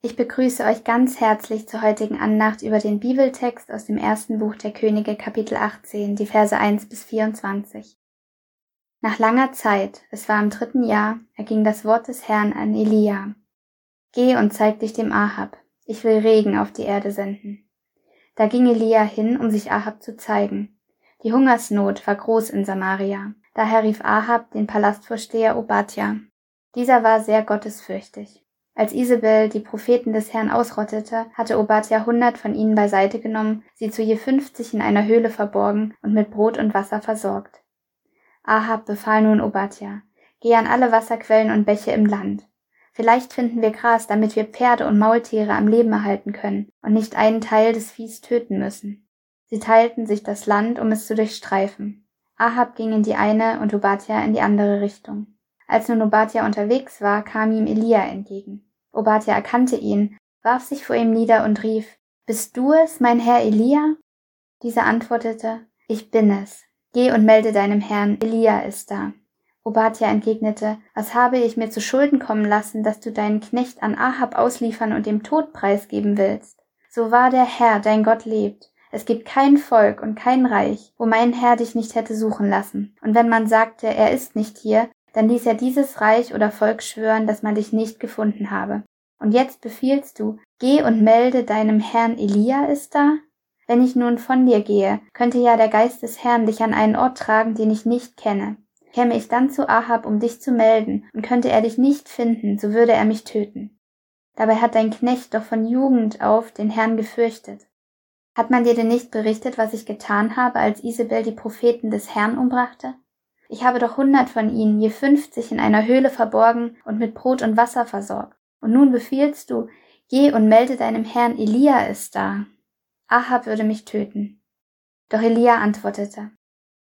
Ich begrüße euch ganz herzlich zur heutigen Andacht über den Bibeltext aus dem ersten Buch der Könige Kapitel 18, die Verse 1 bis 24. Nach langer Zeit, es war im dritten Jahr, erging das Wort des Herrn an Elia. Geh und zeig dich dem Ahab, ich will Regen auf die Erde senden. Da ging Elia hin, um sich Ahab zu zeigen. Die Hungersnot war groß in Samaria. Daher rief Ahab den Palastvorsteher Obadja. Dieser war sehr gottesfürchtig. Als Isabel die Propheten des Herrn ausrottete, hatte Obadja hundert von ihnen beiseite genommen, sie zu je fünfzig in einer Höhle verborgen und mit Brot und Wasser versorgt. Ahab befahl nun Obadja, geh an alle Wasserquellen und Bäche im Land. Vielleicht finden wir Gras, damit wir Pferde und Maultiere am Leben erhalten können und nicht einen Teil des Viehs töten müssen. Sie teilten sich das Land, um es zu durchstreifen. Ahab ging in die eine und Obadja in die andere Richtung. Als nun Obadja unterwegs war, kam ihm Elia entgegen. Obadja erkannte ihn, warf sich vor ihm nieder und rief, Bist du es, mein Herr Elia? Dieser antwortete, Ich bin es. Geh und melde deinem Herrn, Elia ist da. Obadja entgegnete, Was habe ich mir zu Schulden kommen lassen, dass du deinen Knecht an Ahab ausliefern und dem Tod preisgeben willst? So wahr der Herr, dein Gott lebt. Es gibt kein Volk und kein Reich, wo mein Herr dich nicht hätte suchen lassen. Und wenn man sagte, er ist nicht hier, dann ließ er dieses Reich oder Volk schwören, dass man dich nicht gefunden habe. Und jetzt befiehlst du, geh und melde deinem Herrn Elia ist da? Wenn ich nun von dir gehe, könnte ja der Geist des Herrn dich an einen Ort tragen, den ich nicht kenne. Käme ich dann zu Ahab, um dich zu melden, und könnte er dich nicht finden, so würde er mich töten. Dabei hat dein Knecht doch von Jugend auf den Herrn gefürchtet. Hat man dir denn nicht berichtet, was ich getan habe, als Isabel die Propheten des Herrn umbrachte? Ich habe doch hundert von ihnen, je fünfzig in einer Höhle verborgen und mit Brot und Wasser versorgt. Und nun befiehlst du, geh und melde deinem Herrn, Elia ist da. Ahab würde mich töten. Doch Elia antwortete,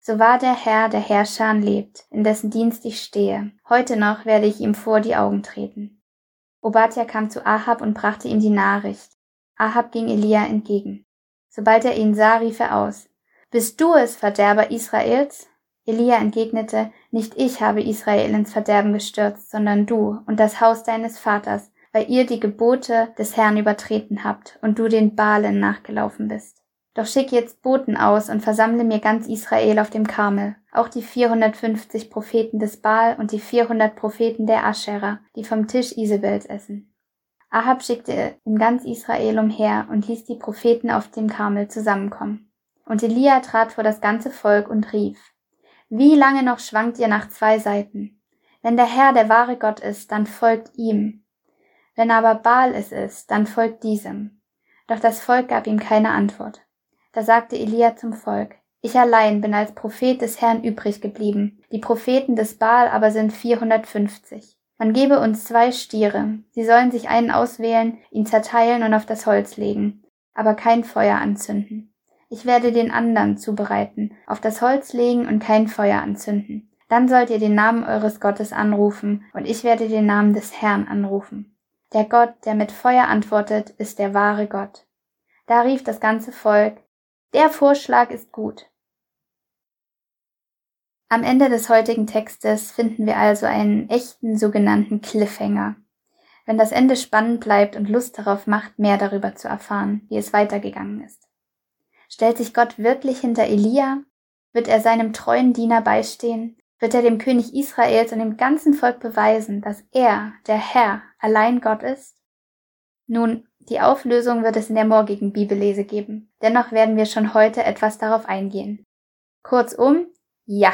so wahr der Herr der Herrscher lebt, in dessen Dienst ich stehe, heute noch werde ich ihm vor die Augen treten. Obadja kam zu Ahab und brachte ihm die Nachricht. Ahab ging Elia entgegen. Sobald er ihn sah, rief er aus, Bist du es, Verderber Israels? Elia entgegnete, nicht ich habe Israel ins Verderben gestürzt, sondern du und das Haus deines Vaters, weil ihr die Gebote des Herrn übertreten habt und du den Balen nachgelaufen bist. Doch schick jetzt Boten aus und versammle mir ganz Israel auf dem Karmel, auch die 450 Propheten des Baal und die 400 Propheten der Aschera, die vom Tisch Isabels essen. Ahab schickte in ganz Israel umher und ließ die Propheten auf dem Karmel zusammenkommen. Und Elia trat vor das ganze Volk und rief, wie lange noch schwankt ihr nach zwei Seiten? Wenn der Herr der wahre Gott ist, dann folgt ihm. Wenn aber Baal es ist, dann folgt diesem. Doch das Volk gab ihm keine Antwort. Da sagte Elia zum Volk, ich allein bin als Prophet des Herrn übrig geblieben, die Propheten des Baal aber sind 450. Man gebe uns zwei Stiere, sie sollen sich einen auswählen, ihn zerteilen und auf das Holz legen, aber kein Feuer anzünden. Ich werde den anderen zubereiten, auf das Holz legen und kein Feuer anzünden. Dann sollt ihr den Namen eures Gottes anrufen, und ich werde den Namen des Herrn anrufen. Der Gott, der mit Feuer antwortet, ist der wahre Gott. Da rief das ganze Volk, der Vorschlag ist gut. Am Ende des heutigen Textes finden wir also einen echten sogenannten Cliffhanger. Wenn das Ende spannend bleibt und Lust darauf macht, mehr darüber zu erfahren, wie es weitergegangen ist. Stellt sich Gott wirklich hinter Elia? Wird er seinem treuen Diener beistehen? Wird er dem König Israels und dem ganzen Volk beweisen, dass er, der Herr, allein Gott ist? Nun, die Auflösung wird es in der morgigen Bibellese geben. Dennoch werden wir schon heute etwas darauf eingehen. Kurzum, ja.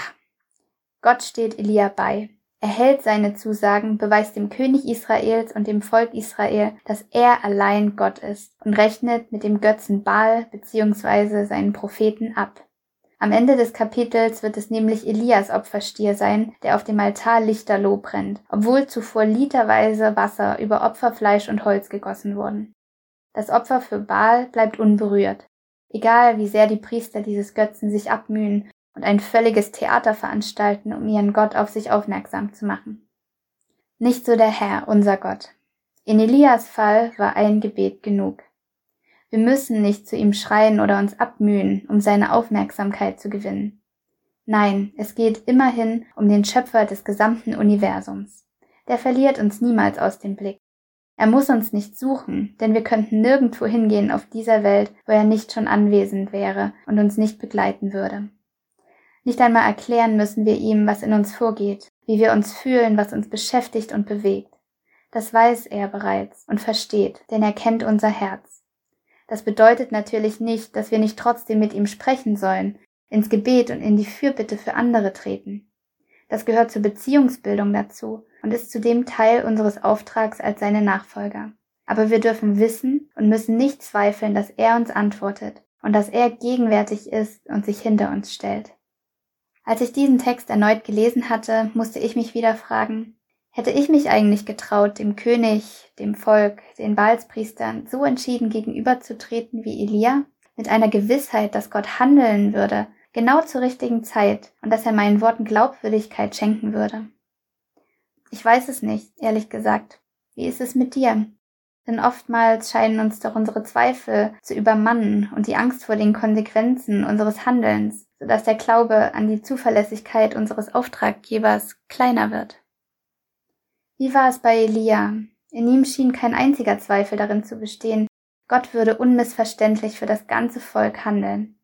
Gott steht Elia bei. Er hält seine Zusagen, beweist dem König Israels und dem Volk Israel, dass er allein Gott ist und rechnet mit dem Götzen Baal bzw. seinen Propheten ab. Am Ende des Kapitels wird es nämlich Elias Opferstier sein, der auf dem Altar lichterloh brennt, obwohl zuvor literweise Wasser über Opferfleisch und Holz gegossen wurden. Das Opfer für Baal bleibt unberührt. Egal wie sehr die Priester dieses Götzen sich abmühen und ein völliges Theater veranstalten, um ihren Gott auf sich aufmerksam zu machen. Nicht so der Herr, unser Gott. In Elias Fall war ein Gebet genug. Wir müssen nicht zu ihm schreien oder uns abmühen, um seine Aufmerksamkeit zu gewinnen. Nein, es geht immerhin um den Schöpfer des gesamten Universums. Der verliert uns niemals aus dem Blick. Er muss uns nicht suchen, denn wir könnten nirgendwo hingehen auf dieser Welt, wo er nicht schon anwesend wäre und uns nicht begleiten würde. Nicht einmal erklären müssen wir ihm, was in uns vorgeht, wie wir uns fühlen, was uns beschäftigt und bewegt. Das weiß er bereits und versteht, denn er kennt unser Herz. Das bedeutet natürlich nicht, dass wir nicht trotzdem mit ihm sprechen sollen, ins Gebet und in die Fürbitte für andere treten. Das gehört zur Beziehungsbildung dazu und ist zudem Teil unseres Auftrags als seine Nachfolger. Aber wir dürfen wissen und müssen nicht zweifeln, dass er uns antwortet und dass er gegenwärtig ist und sich hinter uns stellt. Als ich diesen Text erneut gelesen hatte, musste ich mich wieder fragen, hätte ich mich eigentlich getraut, dem König, dem Volk, den Baalspriestern so entschieden gegenüberzutreten wie Elia, mit einer Gewissheit, dass Gott handeln würde genau zur richtigen Zeit und dass er meinen Worten Glaubwürdigkeit schenken würde. Ich weiß es nicht, ehrlich gesagt. Wie ist es mit dir? Denn oftmals scheinen uns doch unsere Zweifel zu übermannen und die Angst vor den Konsequenzen unseres Handelns, sodass der Glaube an die Zuverlässigkeit unseres Auftraggebers kleiner wird. Wie war es bei Elia? In ihm schien kein einziger Zweifel darin zu bestehen, Gott würde unmissverständlich für das ganze Volk handeln.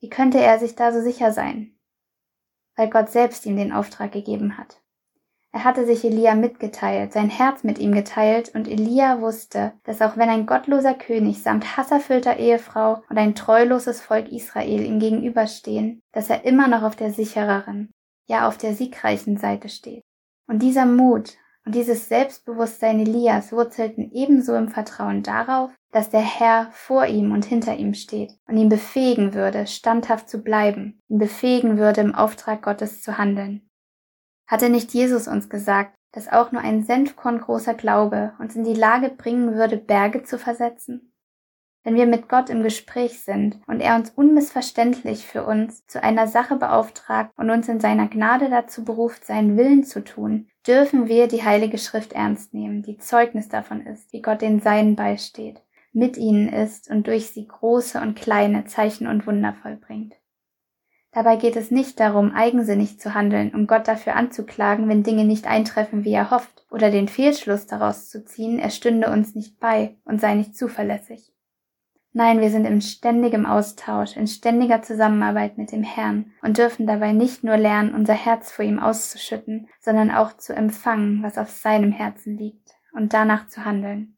Wie könnte er sich da so sicher sein? Weil Gott selbst ihm den Auftrag gegeben hat. Er hatte sich Elia mitgeteilt, sein Herz mit ihm geteilt, und Elia wusste, dass auch wenn ein gottloser König samt hasserfüllter Ehefrau und ein treuloses Volk Israel ihm gegenüberstehen, dass er immer noch auf der sichereren, ja auf der siegreichen Seite steht. Und dieser Mut und dieses Selbstbewusstsein Elias wurzelten ebenso im Vertrauen darauf, dass der Herr vor ihm und hinter ihm steht und ihn befähigen würde, standhaft zu bleiben, ihn befähigen würde, im Auftrag Gottes zu handeln. Hatte nicht Jesus uns gesagt, dass auch nur ein Senfkorn großer Glaube uns in die Lage bringen würde, Berge zu versetzen? Wenn wir mit Gott im Gespräch sind und er uns unmissverständlich für uns zu einer Sache beauftragt und uns in seiner Gnade dazu beruft, seinen Willen zu tun, dürfen wir die Heilige Schrift ernst nehmen, die Zeugnis davon ist, wie Gott den Seinen beisteht mit ihnen ist und durch sie große und kleine Zeichen und Wunder vollbringt. Dabei geht es nicht darum, eigensinnig zu handeln, um Gott dafür anzuklagen, wenn Dinge nicht eintreffen, wie er hofft, oder den Fehlschluss daraus zu ziehen, er stünde uns nicht bei und sei nicht zuverlässig. Nein, wir sind in ständigem Austausch, in ständiger Zusammenarbeit mit dem Herrn und dürfen dabei nicht nur lernen, unser Herz vor ihm auszuschütten, sondern auch zu empfangen, was auf seinem Herzen liegt, und danach zu handeln.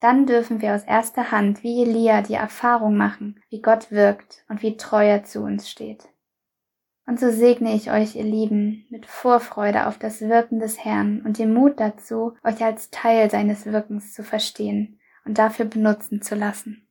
Dann dürfen wir aus erster Hand wie Elia die Erfahrung machen, wie Gott wirkt und wie treu er zu uns steht. Und so segne ich euch, ihr Lieben, mit Vorfreude auf das Wirken des Herrn und dem Mut dazu, euch als Teil seines Wirkens zu verstehen und dafür benutzen zu lassen.